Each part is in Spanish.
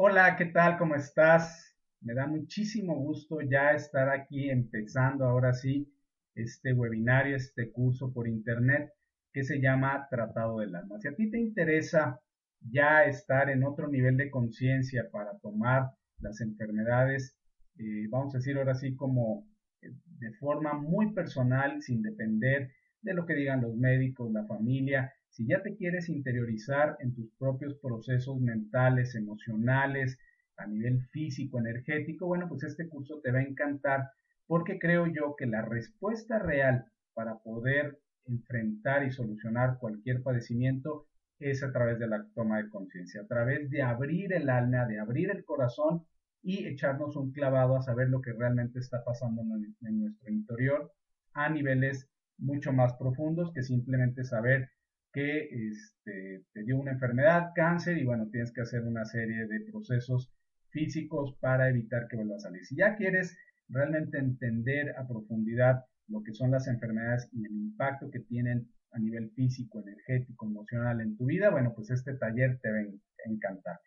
Hola, ¿qué tal? ¿Cómo estás? Me da muchísimo gusto ya estar aquí empezando ahora sí este webinario, este curso por internet que se llama Tratado del Alma. Si a ti te interesa ya estar en otro nivel de conciencia para tomar las enfermedades, eh, vamos a decir ahora sí como eh, de forma muy personal, sin depender de lo que digan los médicos, la familia, si ya te quieres interiorizar en tus propios procesos mentales, emocionales, a nivel físico, energético, bueno, pues este curso te va a encantar porque creo yo que la respuesta real para poder enfrentar y solucionar cualquier padecimiento es a través de la toma de conciencia, a través de abrir el alma, de abrir el corazón y echarnos un clavado a saber lo que realmente está pasando en, nuestro interior a niveles mucho más profundos que simplemente saber que este, te dio una enfermedad, cáncer, y bueno, tienes que hacer una serie de procesos físicos para evitar que vuelva a salir. Si ya quieres realmente entender a profundidad lo que son las enfermedades y el impacto que tienen a nivel físico, energético, emocional en tu vida, bueno, pues este taller te va a encantar.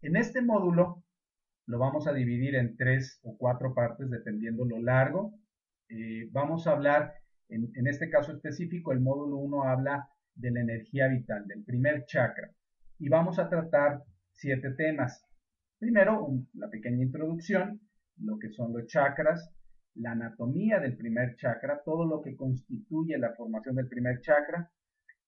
En este módulo lo vamos a dividir en tres o cuatro partes dependiendo lo largo. Eh, vamos a hablar, en, en, este caso específico, el módulo 1 habla de la energía vital, del primer chakra. Y vamos a tratar siete temas. Primero, la pequeña introducción, lo que son los chakras, la anatomía del primer chakra, todo lo que constituye la formación del primer chakra.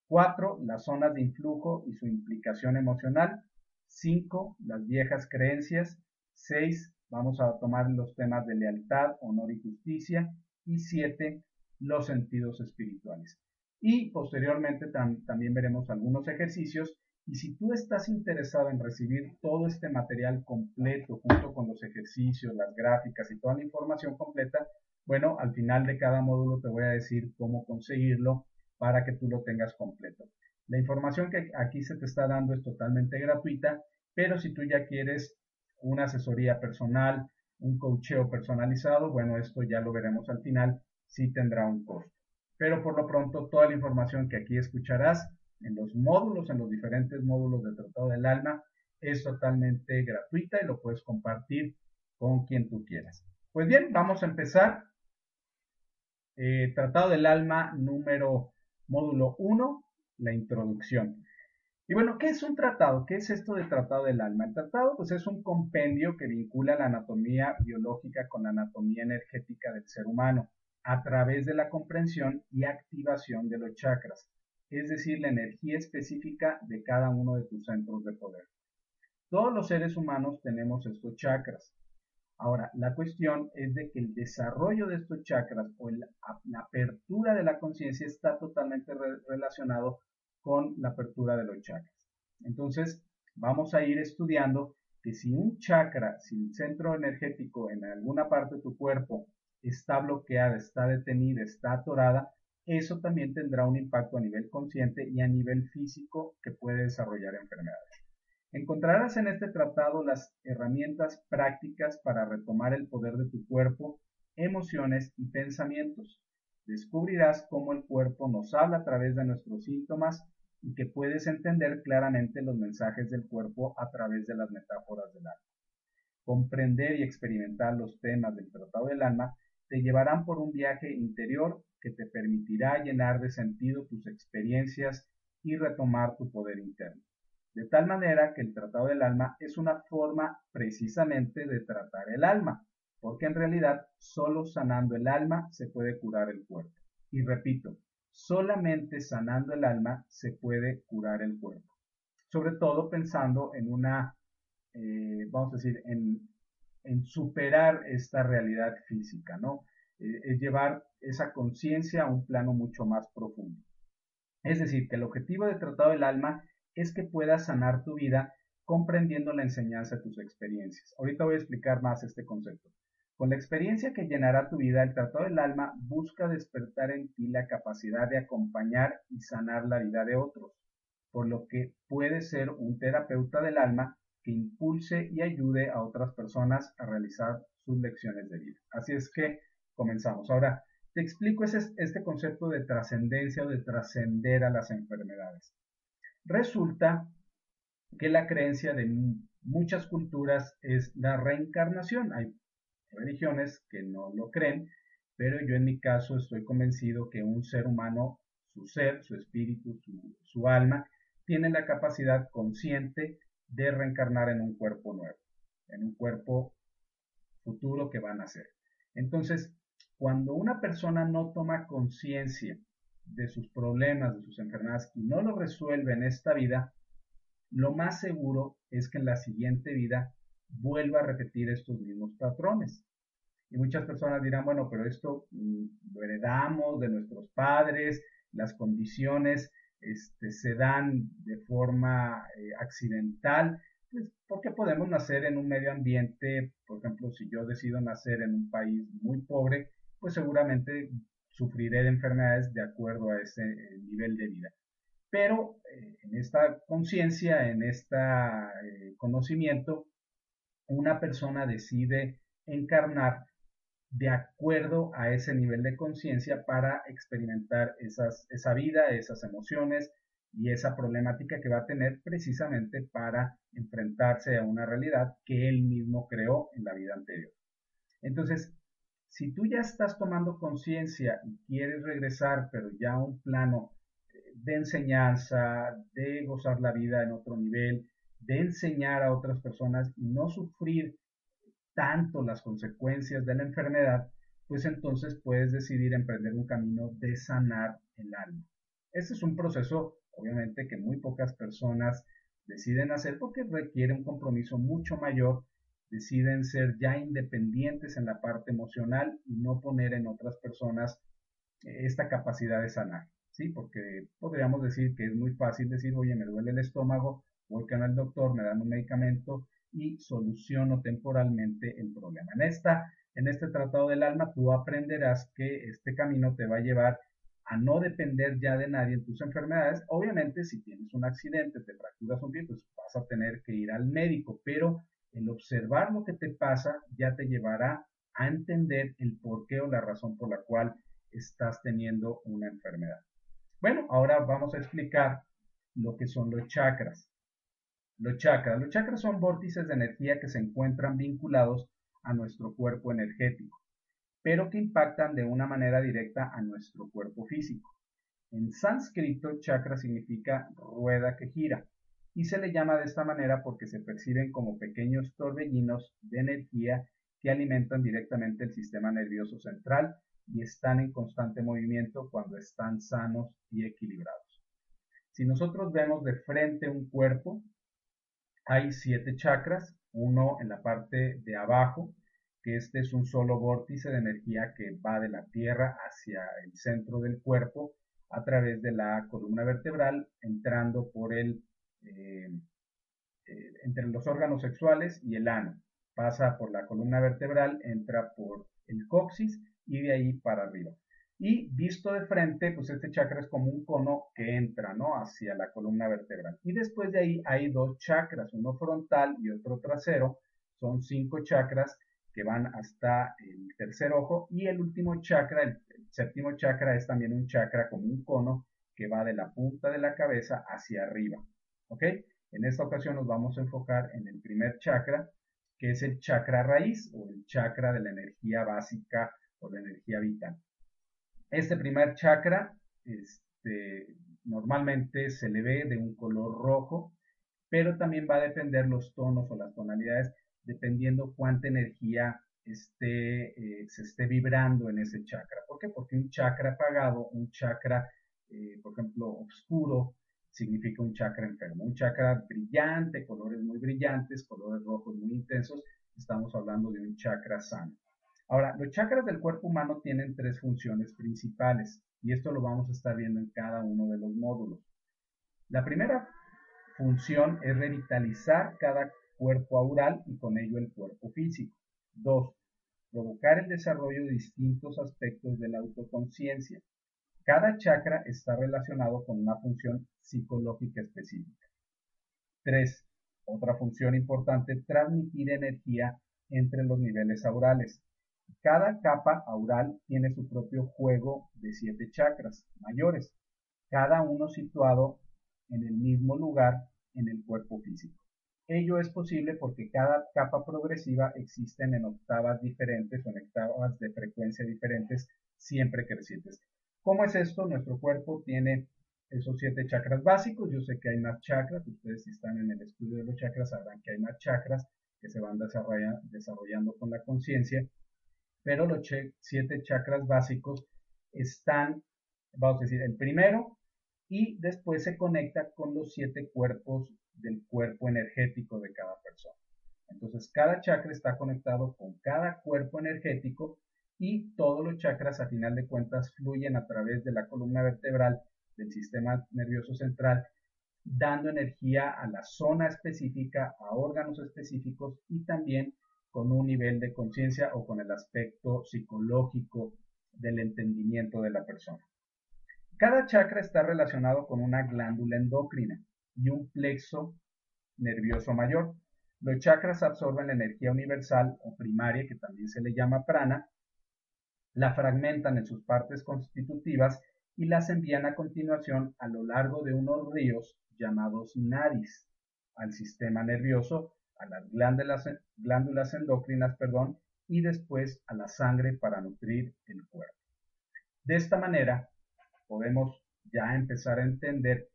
Cuatro, las zonas de influjo y su implicación emocional. Cinco, las viejas creencias. Seis, vamos a tomar los temas de lealtad, honor y justicia. Y siete, los sentidos espirituales y posteriormente también veremos algunos ejercicios y si tú estás interesado en recibir todo este material completo junto con los ejercicios, las gráficas y toda la información completa, bueno, al final de cada módulo te voy a decir cómo conseguirlo para que tú lo tengas completo. La información que aquí se te está dando es totalmente gratuita, pero si tú ya quieres una asesoría personal, un coacheo personalizado, bueno, esto ya lo veremos al final, sí tendrá un costo pero por lo pronto toda la información que aquí escucharás en los módulos, en los diferentes módulos del Tratado del Alma, es totalmente gratuita y lo puedes compartir con quien tú quieras. Pues bien, vamos a empezar. Eh, Tratado del Alma número módulo 1, la introducción. Y bueno, ¿qué es un tratado? ¿Qué es esto del Tratado del Alma? El tratado pues es un compendio que vincula la anatomía biológica con la anatomía energética del ser humano a través de la comprensión y activación de los chakras, es decir, la energía específica de cada uno de tus centros de poder. Todos los seres humanos tenemos estos chakras. Ahora, la cuestión es de que el desarrollo de estos chakras o la, apertura de la conciencia está totalmente relacionado con la apertura de los chakras. Entonces, vamos a ir estudiando que si un chakra, si un centro energético en alguna parte de tu cuerpo está bloqueada, está detenida, está atorada, eso también tendrá un impacto a nivel consciente y a nivel físico que puede desarrollar enfermedades. Encontrarás en este tratado las herramientas prácticas para retomar el poder de tu cuerpo, emociones y pensamientos. Descubrirás cómo el cuerpo nos habla a través de nuestros síntomas y que puedes entender claramente los mensajes del cuerpo a través de las metáforas del alma. Comprender y experimentar los temas del Tratado del Alma te llevarán por un viaje interior que te permitirá llenar de sentido tus experiencias y retomar tu poder interno. De tal manera que el tratado del alma es una forma precisamente de tratar el alma, porque en realidad solo sanando el alma se puede curar el cuerpo. Y repito, solamente sanando el alma se puede curar el cuerpo. Sobre todo pensando en una, eh, vamos a decir, en en superar esta realidad física, ¿no? Eh, es llevar esa conciencia a un plano mucho más profundo. Es decir, que el objetivo de Tratado del Alma es que puedas sanar tu vida comprendiendo la enseñanza de tus experiencias. Ahorita voy a explicar más este concepto. Con la experiencia que llenará tu vida, el Tratado del Alma busca despertar en ti la capacidad de acompañar y sanar la vida de otros, por lo que puede ser un terapeuta del alma que impulse y ayude a otras personas a realizar sus lecciones de vida. Así es que comenzamos. Ahora, te explico este concepto de trascendencia o de trascender a las enfermedades. Resulta que la creencia de muchas culturas es la reencarnación. Hay religiones que no lo creen, pero yo en mi caso estoy convencido que un ser humano, su ser, su espíritu, su, alma, tiene la capacidad consciente de reencarnar en un cuerpo nuevo, en un cuerpo futuro que va a nacer. Entonces, cuando una persona no toma conciencia de sus problemas, de sus enfermedades y no lo resuelve en esta vida, lo más seguro es que en la siguiente vida vuelva a repetir estos mismos patrones. Y muchas personas dirán, bueno, pero esto mm, lo heredamos de nuestros padres, las condiciones este, se dan de forma eh, accidental, pues porque podemos nacer en un medio ambiente, por ejemplo, si yo decido nacer en un país muy pobre, pues seguramente sufriré de enfermedades de acuerdo a ese eh, nivel de vida. Pero eh, en esta conciencia, en este conocimiento, una persona decide encarnar de acuerdo a ese nivel de conciencia para experimentar esa vida, esas emociones y esa problemática que va a tener precisamente para enfrentarse a una realidad que él mismo creó en la vida anterior. Entonces, si tú ya estás tomando conciencia y quieres regresar, pero ya a un plano de enseñanza, de gozar la vida en otro nivel, de enseñar a otras personas y no sufrir tanto las consecuencias de la enfermedad, pues entonces puedes decidir emprender un camino de sanar el alma. Este es un proceso, obviamente, que muy pocas personas deciden hacer porque requiere un compromiso mucho mayor, deciden ser ya independientes en la parte emocional y no poner en otras personas eh, esta capacidad de sanar, ¿sí? Porque podríamos decir que es muy fácil decir, oye, me duele el estómago, voy al doctor, me dan un medicamento y soluciono temporalmente el problema. En, esta, en este tratado del alma tú aprenderás que este camino te va a llevar a no depender ya de nadie en tus enfermedades. Obviamente, si tienes un accidente, te fracturas un pie, pues vas a tener que ir al médico, pero el observar lo que te pasa ya te llevará a entender el porqué o la razón por la cual estás teniendo una enfermedad. Bueno, ahora vamos a explicar lo que son los chakras. Los chakras. Los chakras son vórtices de energía que se encuentran vinculados a nuestro cuerpo energético, pero que impactan de una manera directa a nuestro cuerpo físico. En sánscrito, chakra significa rueda que gira, y se le llama de esta manera porque se perciben como pequeños torbellinos de energía que alimentan directamente el sistema nervioso central y están en constante movimiento cuando están sanos y equilibrados. Si nosotros vemos de frente un cuerpo, hay siete chakras, uno en la parte de abajo, que este es un solo vórtice de energía que va de la tierra hacia el centro del cuerpo a través de la columna vertebral, entrando por el, eh, eh, entre los órganos sexuales y el ano. Pasa por la columna vertebral, entra por el coxis y de ahí para arriba. Y visto de frente, pues este chakra es como un cono que entra, ¿no? Hacia la columna vertebral. Y después de ahí hay dos chakras, uno frontal y otro trasero. Son cinco chakras que van hasta el tercer ojo. Y el último chakra, el, séptimo chakra, es también un chakra como un cono que va de la punta de la cabeza hacia arriba. ¿Ok? En esta ocasión nos vamos a enfocar en el primer chakra, que es el chakra raíz o el chakra de la energía básica o de energía vital. Este primer chakra este, normalmente se le ve de un color rojo, pero también va a depender los tonos o las tonalidades dependiendo cuánta energía esté, eh, se esté vibrando en ese chakra. ¿Por qué? Porque un chakra apagado, un chakra, eh, por ejemplo, oscuro, significa un chakra enfermo. Un chakra brillante, colores muy brillantes, colores rojos muy intensos, estamos hablando de un chakra sano. Ahora, los chakras del cuerpo humano tienen tres funciones principales y esto lo vamos a estar viendo en cada uno de los módulos. La primera función es revitalizar cada cuerpo aural y con ello el cuerpo físico. 2. Provocar el desarrollo de distintos aspectos de la autoconciencia. Cada chakra está relacionado con una función psicológica específica. 3. Otra función importante, transmitir energía entre los niveles aurales. Cada capa aural tiene su propio juego de siete chakras mayores, cada uno situado en el mismo lugar en el cuerpo físico. Ello es posible porque cada capa progresiva existen en octavas diferentes o en octavas de frecuencia diferentes, siempre crecientes. ¿Cómo es esto? Nuestro cuerpo tiene esos siete chakras básicos. Yo sé que hay más chakras. Ustedes si están en el estudio de los chakras sabrán que hay más chakras que se van desarrollando con la conciencia. Pero los siete chakras básicos están, vamos a decir, el primero y después se conecta con los siete cuerpos del cuerpo energético de cada persona. Entonces, cada chakra está conectado con cada cuerpo energético y todos los chakras a final de cuentas fluyen a través de la columna vertebral del sistema nervioso central, dando energía a la zona específica, a órganos específicos y también con un nivel de conciencia o con el aspecto psicológico del entendimiento de la persona. Cada chakra está relacionado con una glándula endocrina y un plexo nervioso mayor. Los chakras absorben la energía universal o primaria, que también se le llama prana, la fragmentan en sus partes constitutivas y las envían a continuación a lo largo de unos ríos llamados nadis al sistema nervioso, a las glándulas, glándulas endocrinas, perdón, y después a la sangre para nutrir el cuerpo. De esta manera, podemos ya empezar a entender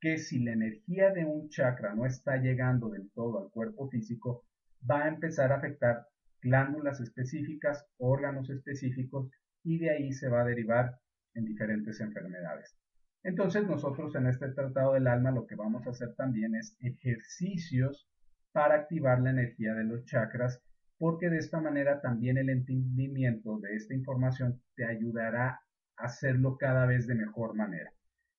que si la energía de un chakra no está llegando del todo al cuerpo físico, va a empezar a afectar glándulas específicas, órganos específicos y de ahí se va a derivar en diferentes enfermedades. Entonces nosotros en este tratado del alma lo que vamos a hacer también es ejercicios para activar la energía de los chakras porque de esta manera también el entendimiento de esta información te ayudará a hacerlo cada vez de mejor manera.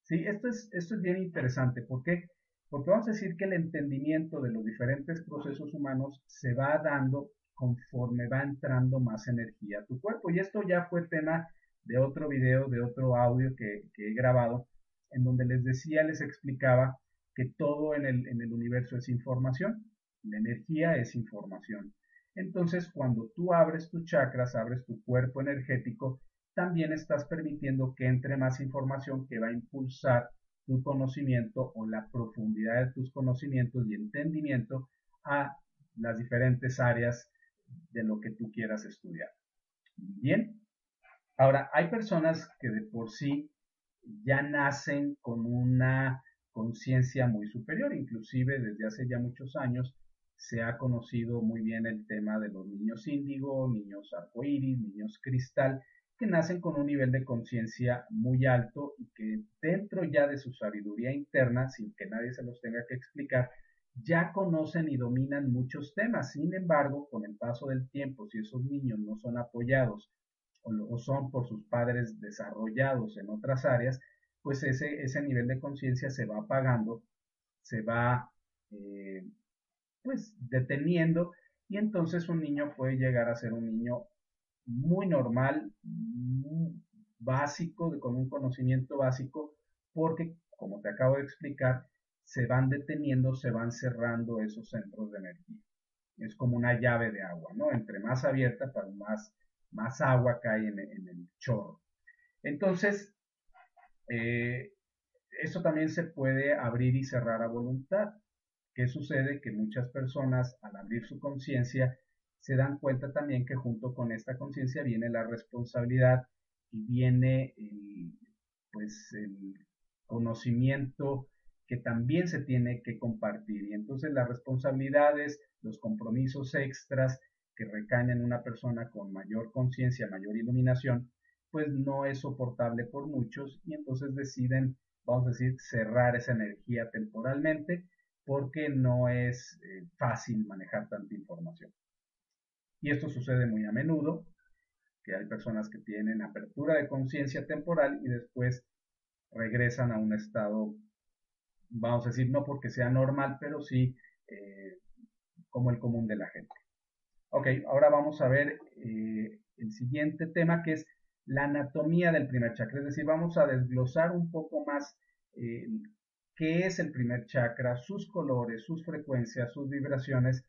Sí, esto es, esto es bien interesante. ¿Por qué? Porque vamos a decir que el entendimiento de los diferentes procesos humanos se va dando conforme va entrando más energía a tu cuerpo. Y esto ya fue tema de otro video, de otro audio que, he grabado, en donde les decía, les explicaba que todo en el, en el universo es información, la energía es información. Entonces, cuando tú abres tus chakras, abres tu cuerpo energético, también estás permitiendo que entre más información que va a impulsar tu conocimiento o la profundidad de tus conocimientos y entendimiento a las diferentes áreas de lo que tú quieras estudiar. Bien, ahora hay personas que de por sí ya nacen con una conciencia muy superior, inclusive desde hace ya muchos años se ha conocido muy bien el tema de los niños índigo, niños arcoíris, niños cristal, que nacen con un nivel de conciencia muy alto y que dentro ya de su sabiduría interna, sin que nadie se los tenga que explicar, ya conocen y dominan muchos temas. Sin embargo, con el paso del tiempo, si esos niños no son apoyados o, son por sus padres desarrollados en otras áreas, pues ese, ese nivel de conciencia se va apagando, se va eh, pues deteniendo y entonces un niño puede llegar a ser un niño muy normal, básico, con un conocimiento básico, porque, como te acabo de explicar, se van deteniendo, se van cerrando esos centros de energía. Es como una llave de agua, ¿no? Entre más abierta, pues más, más agua cae en, el chorro. Entonces, eh, eso también se puede abrir y cerrar a voluntad. ¿Qué sucede? Que muchas personas, al abrir su conciencia, se dan cuenta también que junto con esta conciencia viene la responsabilidad y viene el, pues, el conocimiento que también se tiene que compartir. Y entonces las responsabilidades, los compromisos extras que recaen en una persona con mayor conciencia, mayor iluminación, pues no es soportable por muchos y entonces deciden, vamos a decir, cerrar esa energía temporalmente porque no es eh, fácil manejar tanta información. Y esto sucede muy a menudo, que hay personas que tienen apertura de conciencia temporal y después regresan a un estado vamos a decir, no porque sea normal, pero sí eh, como el común de la gente. Ok, ahora vamos a ver eh, el siguiente tema que es la anatomía del primer chakra, es decir, vamos a desglosar un poco más qué es el primer chakra, sus colores, sus frecuencias, sus vibraciones,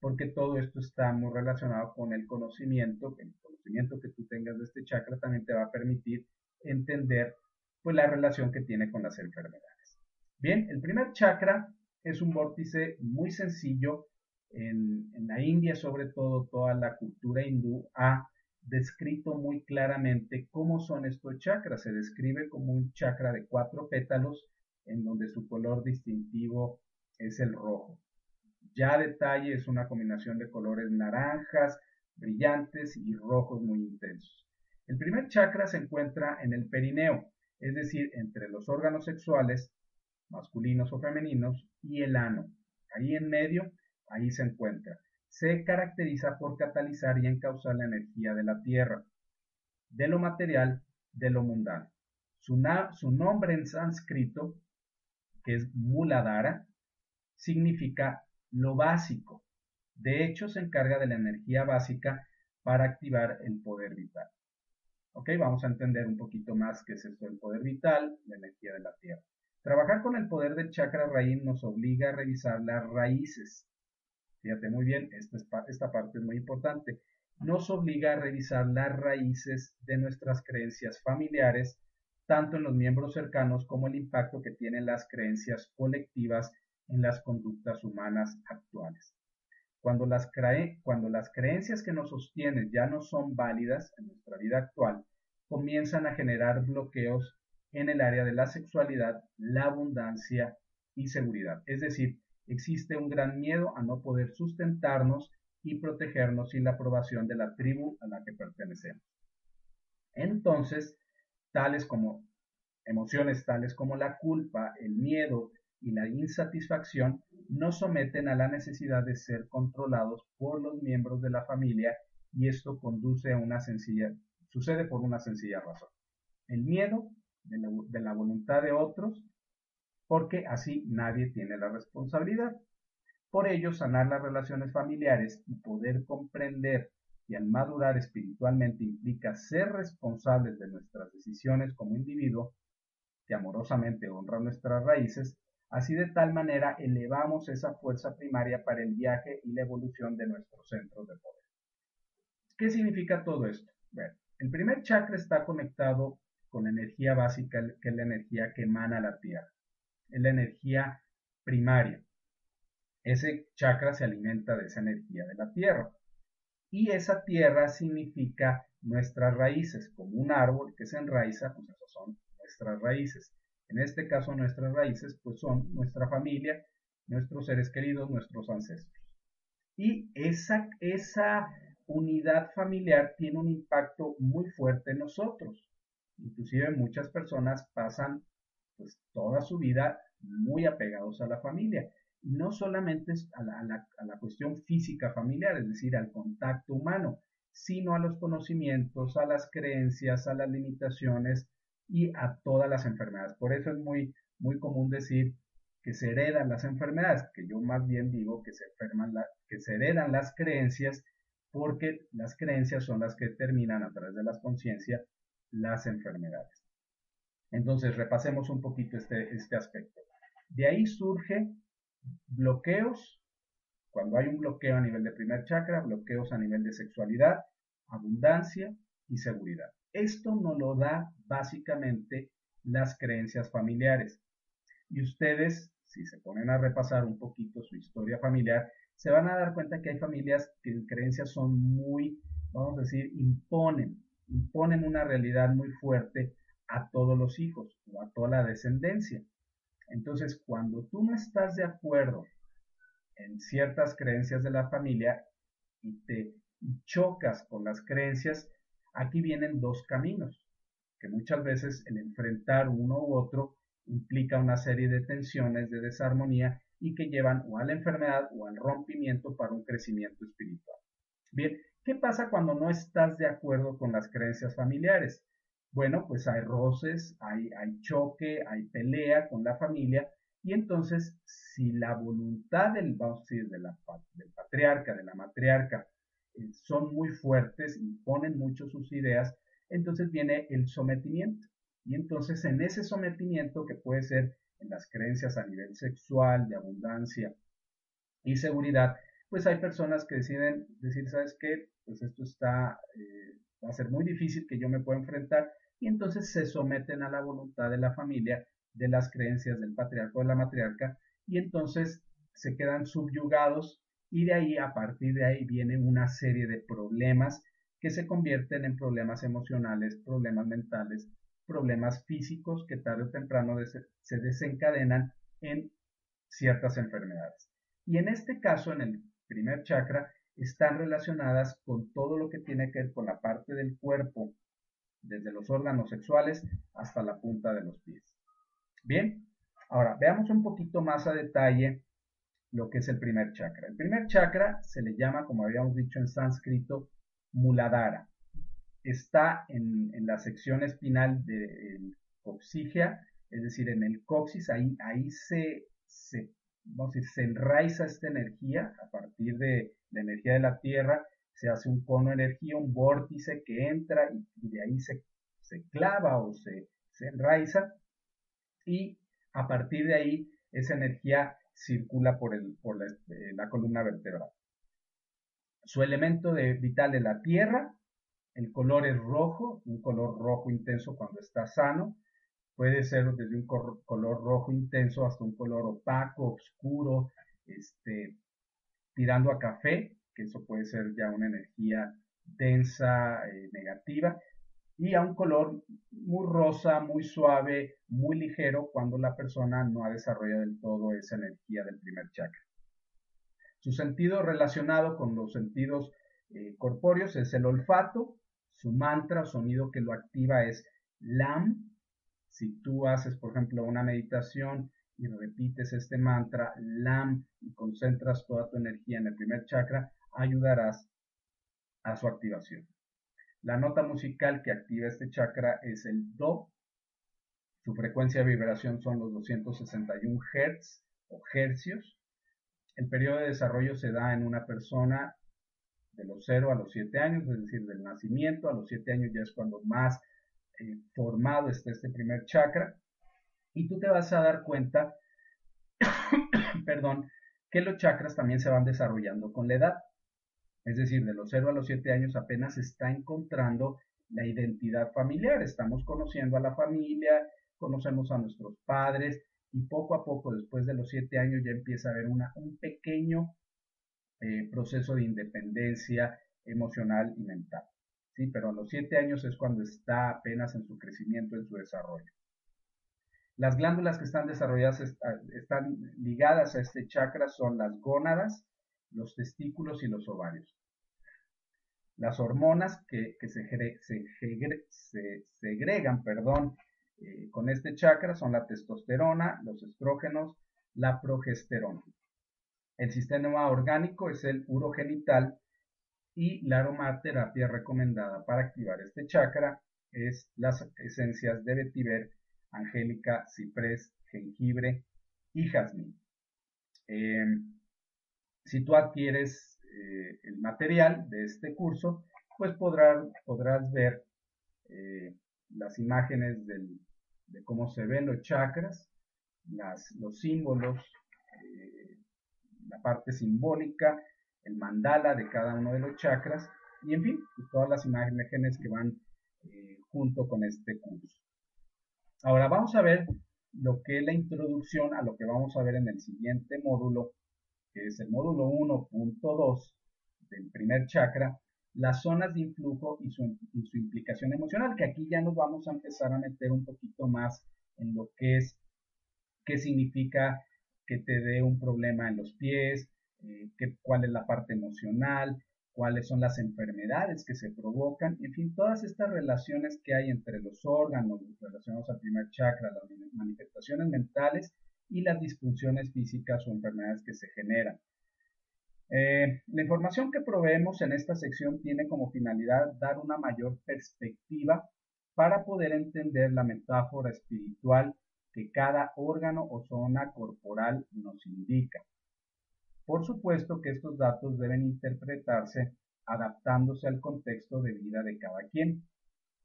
porque todo esto está muy relacionado con el conocimiento, el conocimiento que tú tengas de este chakra también te va a permitir entender pues la relación que tiene con las enfermedades. Bien, el primer chakra es un vórtice muy sencillo. En, en la India, sobre todo, toda la cultura hindú ha descrito muy claramente cómo son estos chakras. Se describe como un chakra de cuatro pétalos en donde su color distintivo es el rojo. Ya detalle es una combinación de colores naranjas, brillantes y rojos muy intensos. El primer chakra se encuentra en el perineo, es decir, entre los órganos sexuales, masculinos o femeninos, y el ano. Ahí en medio, ahí se encuentra se caracteriza por catalizar y encauzar la energía de la Tierra, de lo material, de lo mundano. Su, nombre en sánscrito, que es Muladhara, significa lo básico. De hecho, se encarga de la energía básica para activar el poder vital. Ok, vamos a entender un poquito más qué es esto del poder vital, la energía de la tierra. Trabajar con el poder del chakra raíz nos obliga a revisar las raíces Fíjate muy bien, esta, esta parte es muy importante. Nos obliga a revisar las raíces de nuestras creencias familiares, tanto en los miembros cercanos como el impacto que tienen las creencias colectivas en las conductas humanas actuales. Cuando las, cuando las creencias que nos sostienen ya no son válidas en nuestra vida actual, comienzan a generar bloqueos en el área de la sexualidad, la abundancia y seguridad. Es decir, existe un gran miedo a no poder sustentarnos y protegernos sin la aprobación de la tribu a la que pertenecemos. Entonces, tales como emociones tales como la culpa, el miedo y la insatisfacción nos someten a la necesidad de ser controlados por los miembros de la familia y esto conduce a una sencilla, sucede por una sencilla razón. El miedo de la voluntad de otros porque así nadie tiene la responsabilidad. Por ello, sanar las relaciones familiares y poder comprender que al madurar espiritualmente implica ser responsables de nuestras decisiones como individuo, que amorosamente honra nuestras raíces, así de tal manera elevamos esa fuerza primaria para el viaje y la evolución de nuestros centros de poder. ¿Qué significa todo esto? Bueno, el primer chakra está conectado con la energía básica, que es la energía que emana la Tierra es la energía primaria. Ese chakra se alimenta de esa energía de la tierra. Y esa tierra significa nuestras raíces, como un árbol que se enraiza, pues esas son nuestras raíces. En este caso, nuestras raíces, pues son nuestra familia, nuestros seres queridos, nuestros ancestros. Y esa, esa unidad familiar tiene un impacto muy fuerte en nosotros. Inclusive muchas personas pasan pues toda su vida muy apegados a la familia. No solamente a la, a la cuestión física familiar, es decir, al contacto humano, sino a los conocimientos, a las creencias, a las limitaciones y a todas las enfermedades. Por eso es muy, muy común decir que se heredan las enfermedades, que yo más bien digo que se, enferman que se heredan las creencias, porque las creencias son las que determinan a través de las conciencias las enfermedades. Entonces, repasemos un poquito este, este aspecto. De ahí surge bloqueos, cuando hay un bloqueo a nivel de primer chakra, bloqueos a nivel de sexualidad, abundancia y seguridad. Esto nos lo da básicamente las creencias familiares. Y ustedes, si se ponen a repasar un poquito su historia familiar, se van a dar cuenta que hay familias que en creencias son muy, vamos a decir, imponen, imponen una realidad muy fuerte a todos los hijos o a toda la descendencia. Entonces, cuando tú no estás de acuerdo en ciertas creencias de la familia y te chocas con las creencias, aquí vienen dos caminos, que muchas veces el enfrentar uno u otro implica una serie de tensiones, de desarmonía y que llevan o a la enfermedad o al rompimiento para un crecimiento espiritual. Bien, ¿qué pasa cuando no estás de acuerdo con las creencias familiares? Bueno, pues hay roces, hay, hay choque, hay pelea con la familia Y entonces, si la voluntad del, del patriarca, de la matriarca, eh, son muy fuertes, imponen mucho sus ideas, entonces viene el sometimiento. Y entonces en ese sometimiento, que puede ser en las creencias a nivel sexual, de abundancia y seguridad, pues hay personas que deciden decir, ¿sabes qué? Pues esto está, eh, va a ser muy difícil que yo me pueda enfrentar y entonces se someten a la voluntad de la familia, de las creencias del patriarca o de la matriarca y entonces se quedan subyugados y de ahí, a partir de ahí, viene una serie de problemas que se convierten en problemas emocionales, problemas mentales, problemas físicos que tarde o temprano se desencadenan en ciertas enfermedades. Y en este caso, en el primer chakra, están relacionadas con todo lo que tiene que ver con la parte del cuerpo, desde los órganos sexuales hasta la punta de los pies. Bien, ahora veamos un poquito más a detalle lo que es el primer chakra. El primer chakra se le llama, como habíamos dicho en sánscrito, Muladhara. Está en, la sección espinal del coxígea, es decir, en el coxis, ahí, se enraiza esta energía a partir de la energía de la Tierra, se hace un cono de energía, un vórtice que entra y, de ahí se, se clava o se, se enraiza. Y a partir de ahí esa energía circula por, el, por eh, la, columna vertebral. Su elemento de, vital es la tierra, el color es rojo, un color rojo intenso cuando está sano, puede ser desde un color rojo intenso hasta un color opaco, oscuro, este, tirando a café, que eso puede ser ya una energía densa, eh, negativa, y a un color muy rosa, muy suave, muy ligero cuando la persona no ha desarrollado del todo esa energía del primer chakra. Su sentido relacionado con los sentidos eh, corpóreos es el olfato, su mantra, sonido que lo activa es LAM. Si tú haces, por ejemplo, una meditación y repites este mantra LAM y concentras toda tu energía en el primer chakra, ayudarás a su activación. La nota musical que activa este chakra es el Do. Su frecuencia de vibración son los 261 Hz o hercios. El periodo de desarrollo se da en una persona de los 0 a los 7 años, es decir, del nacimiento a los 7 años ya es cuando más eh, formado está este primer chakra. Y tú te vas a dar cuenta, perdón, que los chakras también se van desarrollando con la edad. Es decir, de los 0 a los 7 años apenas está encontrando la identidad familiar. Estamos conociendo a la familia, conocemos a nuestros padres y poco a poco, después de los 7 años, ya empieza a haber una, un pequeño eh, proceso de independencia emocional y mental. Sí, pero a los 7 años es cuando está apenas en su crecimiento, en su desarrollo. Las glándulas que están desarrolladas están ligadas a este chakra son las gónadas, los testículos y los ovarios. Las hormonas que, se, segregan perdón, eh, con este chakra son la testosterona, los estrógenos, la progesterona. El sistema orgánico es el urogenital y la aromaterapia recomendada para activar este chakra es las esencias de vetiver, angélica, ciprés, jengibre y jazmín. Em, si tú adquieres eh, el material de este curso, pues podrás, ver eh, las imágenes de cómo se ven los chakras, los símbolos, eh, la parte simbólica, el mandala de cada uno de los chakras y en fin, todas las imágenes que van junto con este curso. Ahora vamos a ver lo que es la introducción a lo que vamos a ver en el siguiente módulo que es el módulo 1.2 del primer chakra, las zonas de influjo y su, implicación emocional, que aquí ya nos vamos a empezar a meter un poquito más en lo que es, qué significa que te dé un problema en los pies, eh, cuál es la parte emocional, cuáles son las enfermedades que se provocan, en fin, todas estas relaciones que hay entre los órganos relacionados al primer chakra, las manifestaciones mentales y las disfunciones físicas o enfermedades que se generan. Eh, la información que proveemos en esta sección tiene como finalidad dar una mayor perspectiva para poder entender la metáfora espiritual que cada órgano o zona corporal nos indica. Por supuesto que estos datos deben interpretarse adaptándose al contexto de vida de cada quien,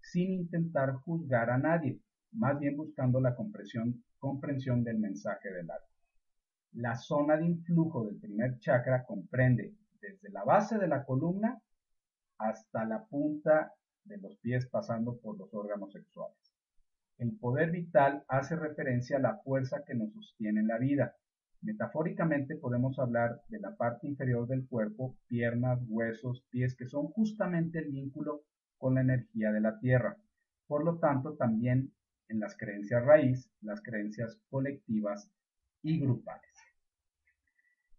sin intentar juzgar a nadie, más bien buscando la comprensión, comprensión del mensaje del alma. La zona de influjo del primer chakra comprende desde la base de la columna hasta la punta de los pies pasando por los órganos sexuales. El poder vital hace referencia a la fuerza que nos sostiene en la vida. Metafóricamente podemos hablar de la parte inferior del cuerpo, piernas, huesos, pies, que son justamente el vínculo con la energía de la tierra. Por lo tanto, también en las creencias raíz, las creencias colectivas y grupales.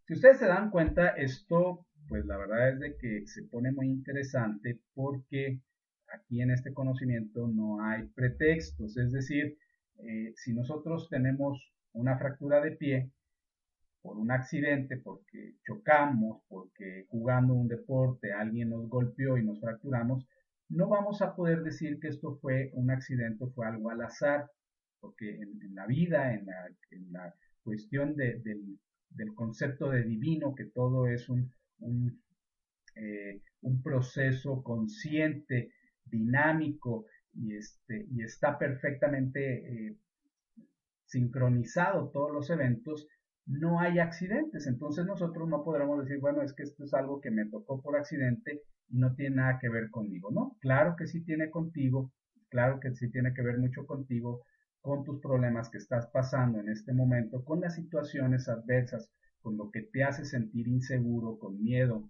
Si ustedes se dan cuenta, esto, pues la verdad es de que se pone muy interesante porque aquí en este conocimiento no hay pretextos, es decir, eh, si nosotros tenemos una fractura de pie por un accidente, porque chocamos, porque jugando un deporte alguien nos golpeó y nos fracturamos, no vamos a poder decir que esto fue un accidente, fue algo al azar, porque en, la vida, en la, cuestión del, concepto de divino, que todo es un, un, eh, proceso consciente, dinámico y, este, y está perfectamente eh, sincronizado todos los eventos, no hay accidentes. Entonces nosotros no podremos decir, bueno, es que esto es algo que me tocó por accidente no tiene nada que ver conmigo, ¿no? Claro que sí tiene contigo, claro que sí tiene que ver mucho contigo, con tus problemas que estás pasando en este momento, con las situaciones adversas, con lo que te hace sentir inseguro, con miedo,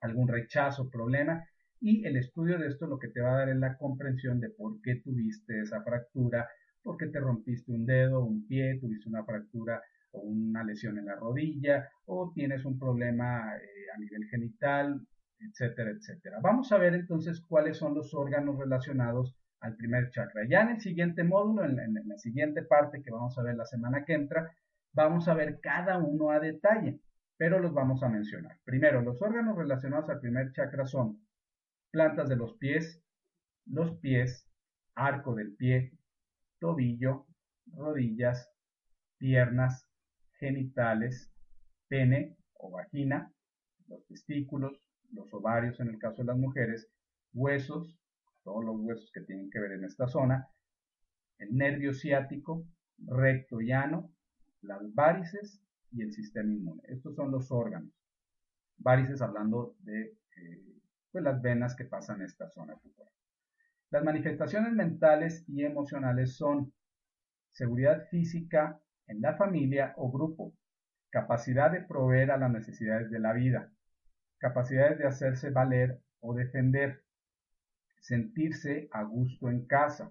algún rechazo, problema, y el estudio de esto lo que te va a dar es la comprensión de por qué tuviste esa fractura, por qué te rompiste un dedo, un pie, tuviste una fractura o una lesión en la rodilla, o tienes un problema eh, a nivel genital, etcétera, etcétera. Vamos a ver entonces cuáles son los órganos relacionados al primer chakra. Ya en el siguiente módulo, en la, siguiente parte que vamos a ver la semana que entra, vamos a ver cada uno a detalle, pero los vamos a mencionar. Primero, los órganos relacionados al primer chakra son plantas de los pies, los pies, arco del pie, tobillo, rodillas, piernas, genitales, pene o vagina, los testículos, los ovarios en el caso de las mujeres, huesos, todos los huesos que tienen que ver en esta zona, el nervio ciático, recto llano, las varices y el sistema inmune. Estos son los órganos. Varices hablando de eh, pues las venas que pasan esta zona Las manifestaciones mentales y emocionales son seguridad física en la familia o grupo, capacidad de proveer a las necesidades de la vida, capacidades de hacerse valer o defender, sentirse a gusto en casa,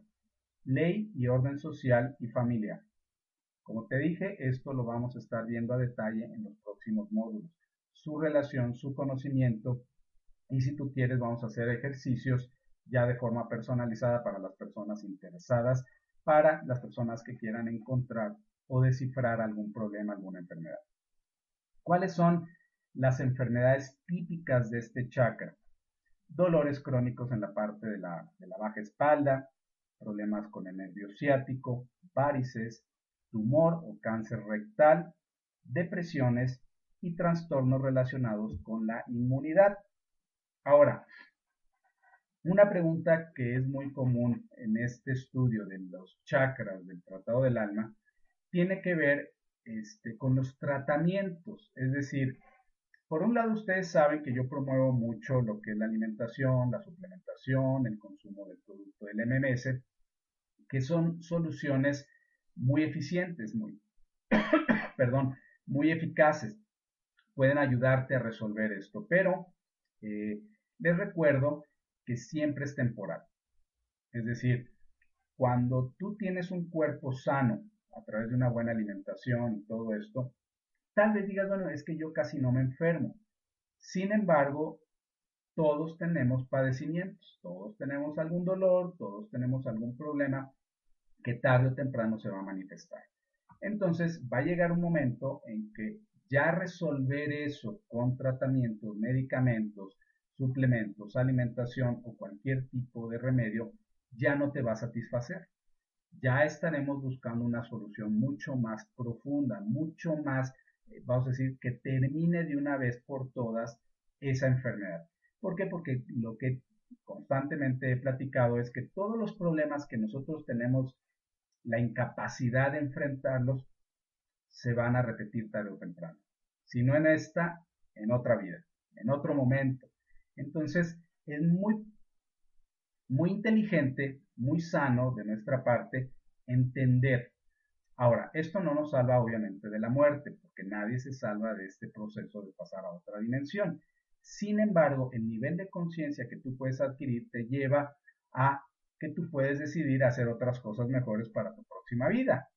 ley y orden social y familiar. Como te dije, esto lo vamos a estar viendo a detalle en los próximos módulos. Su relación, su conocimiento y si tú quieres vamos a hacer ejercicios ya de forma personalizada para las personas interesadas, para las personas que quieran encontrar o descifrar algún problema, alguna enfermedad. ¿Cuáles son las enfermedades típicas de este chakra. Dolores crónicos en la parte de la, de la baja espalda, problemas con el nervio ciático, varices, tumor o cáncer rectal, depresiones y trastornos relacionados con la inmunidad. Ahora, una pregunta que es muy común en este estudio de los chakras del Tratado del Alma tiene que ver este, con los tratamientos, es decir, por un lado, ustedes saben que yo promuevo mucho lo que es la alimentación, la suplementación, el consumo del producto del MMS, que son soluciones muy eficientes, muy, perdón, muy eficaces. Pueden ayudarte a resolver esto, pero eh, les recuerdo que siempre es temporal. Es decir, cuando tú tienes un cuerpo sano a través de una buena alimentación y todo esto, Tal vez digas, bueno, es que yo casi no me enfermo. Sin embargo, todos tenemos padecimientos, todos tenemos algún dolor, todos tenemos algún problema que tarde o temprano se va a manifestar. Entonces va a llegar un momento en que ya resolver eso con tratamientos, medicamentos, suplementos, alimentación o cualquier tipo de remedio ya no te va a satisfacer. ya estaremos buscando una solución mucho más profunda, mucho más, vamos a decir, que termine de una vez por todas esa enfermedad. ¿Por qué? Porque lo que constantemente he platicado es que todos los problemas que nosotros tenemos, la incapacidad de enfrentarlos, se van a repetir tarde o temprano. Si no en esta, en otra vida, en otro momento. Entonces, es muy, muy inteligente, muy sano de nuestra parte entender. Ahora, esto no nos salva obviamente de la muerte, porque nadie se salva de este proceso de pasar a otra dimensión. Sin embargo, el nivel de conciencia que tú puedes adquirir te lleva a que tú puedes decidir hacer otras cosas mejores para tu próxima vida.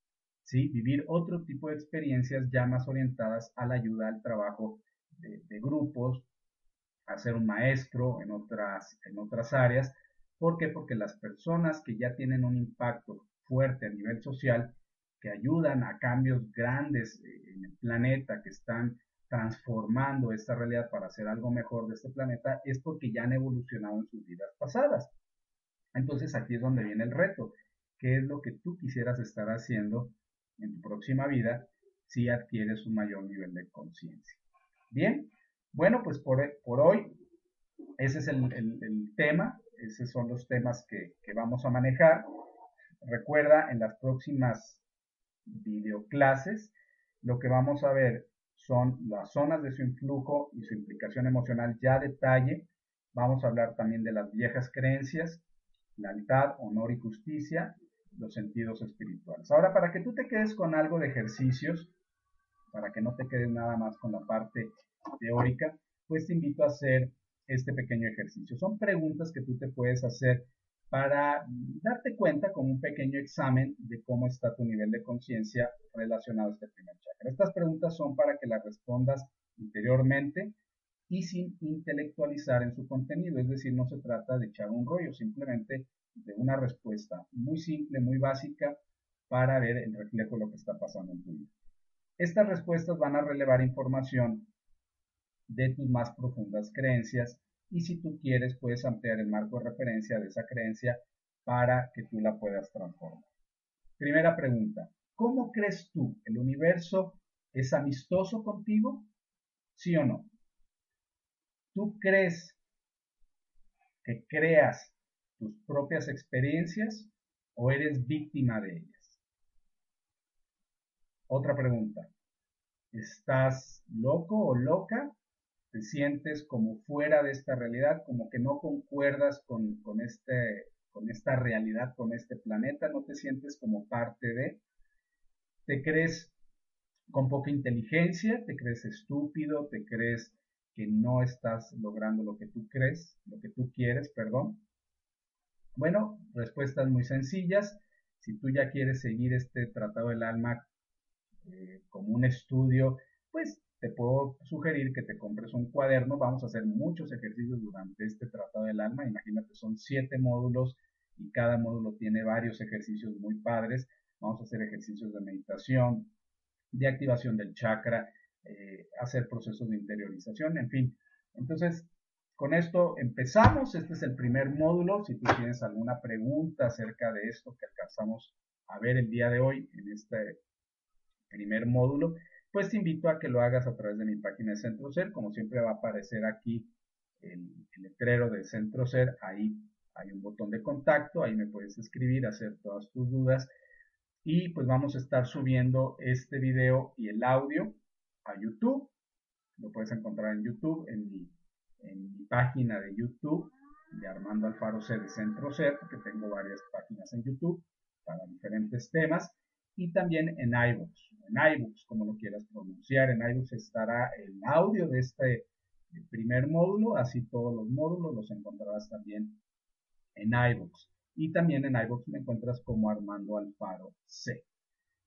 ¿sí? Vivir otro tipo de experiencias ya más orientadas a la ayuda al trabajo de, grupos, a ser un maestro en otras, en otras áreas. ¿Por qué? Porque las personas que ya tienen un impacto fuerte a nivel social, que ayudan a cambios grandes en el planeta, que están transformando esta realidad para hacer algo mejor de este planeta es porque ya han evolucionado en sus vidas pasadas. Entonces aquí es donde viene el reto. ¿Qué es lo que tú quisieras estar haciendo en tu próxima vida si adquieres un mayor nivel de conciencia? Bien, bueno, pues por, hoy ese es el, tema, esos son los temas que, que vamos a manejar. Recuerda, en las próximas videoclases, lo que vamos a ver son las zonas de su influjo y su implicación emocional ya detalle. Vamos a hablar también de las viejas creencias, lealtad, honor y justicia, los sentidos espirituales. Ahora, para que tú te quedes con algo de ejercicios, para que no te quedes nada más con la parte teórica, pues te invito a hacer este pequeño ejercicio. Son preguntas que tú te puedes hacer para darte cuenta con un pequeño examen de cómo está tu nivel de conciencia relacionado a este primer chakra. Estas preguntas son para que las respondas interiormente y sin intelectualizar en su contenido, es decir, no se trata de echar un rollo, simplemente de una respuesta muy simple, muy básica para ver el reflejo de lo que está pasando en tu vida. Estas respuestas van a relevar información de tus más profundas creencias y si tú quieres puedes ampliar el marco de referencia de esa creencia para que tú la puedas transformar. Primera pregunta, ¿cómo crees tú? ¿El universo es amistoso contigo? ¿Sí o no? ¿Tú crees que creas tus propias experiencias o eres víctima de ellas? Otra pregunta, ¿estás loco o loca te sientes como fuera de esta realidad, como que no concuerdas con, este, con esta realidad, con este planeta, no te sientes como parte de, te crees con poca inteligencia, te crees estúpido, te crees que no estás logrando lo que tú crees, lo que tú quieres, perdón. Bueno, respuestas muy sencillas. Si tú ya quieres seguir este tratado del alma eh, como un estudio, pues te puedo sugerir que te compres un cuaderno. Vamos a hacer muchos ejercicios durante este tratado del alma. Imagínate, son siete módulos y cada módulo tiene varios ejercicios muy padres. Vamos a hacer ejercicios de meditación, de activación del chakra, eh, hacer procesos de interiorización, en fin. Entonces, con esto empezamos. Este es el primer módulo. Si tú tienes alguna pregunta acerca de esto que alcanzamos a ver el día de hoy en este primer módulo, pues te invito a que lo hagas a través de mi página de Centro Ser. Como siempre va a aparecer aquí el, letrero de Centro Ser. Ahí hay un botón de contacto, ahí me puedes escribir, hacer todas tus dudas. Y pues vamos a estar subiendo este video y el audio a YouTube. Lo puedes encontrar en YouTube, en mi, página de YouTube de Armando Alfaro C de Centro Ser, porque tengo varias páginas en YouTube para diferentes temas y también en iBooks, en iBooks, como lo quieras pronunciar. En iBooks estará el audio de este primer módulo, así todos los módulos los encontrarás también en iBooks. Y también en iBooks me encuentras como Armando Alfaro C.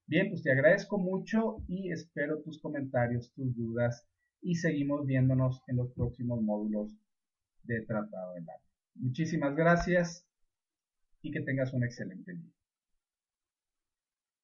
Bien, pues te agradezco mucho y espero tus comentarios, tus dudas y seguimos viéndonos en los próximos módulos de Tratado del Arte. Muchísimas gracias y que tengas un excelente día.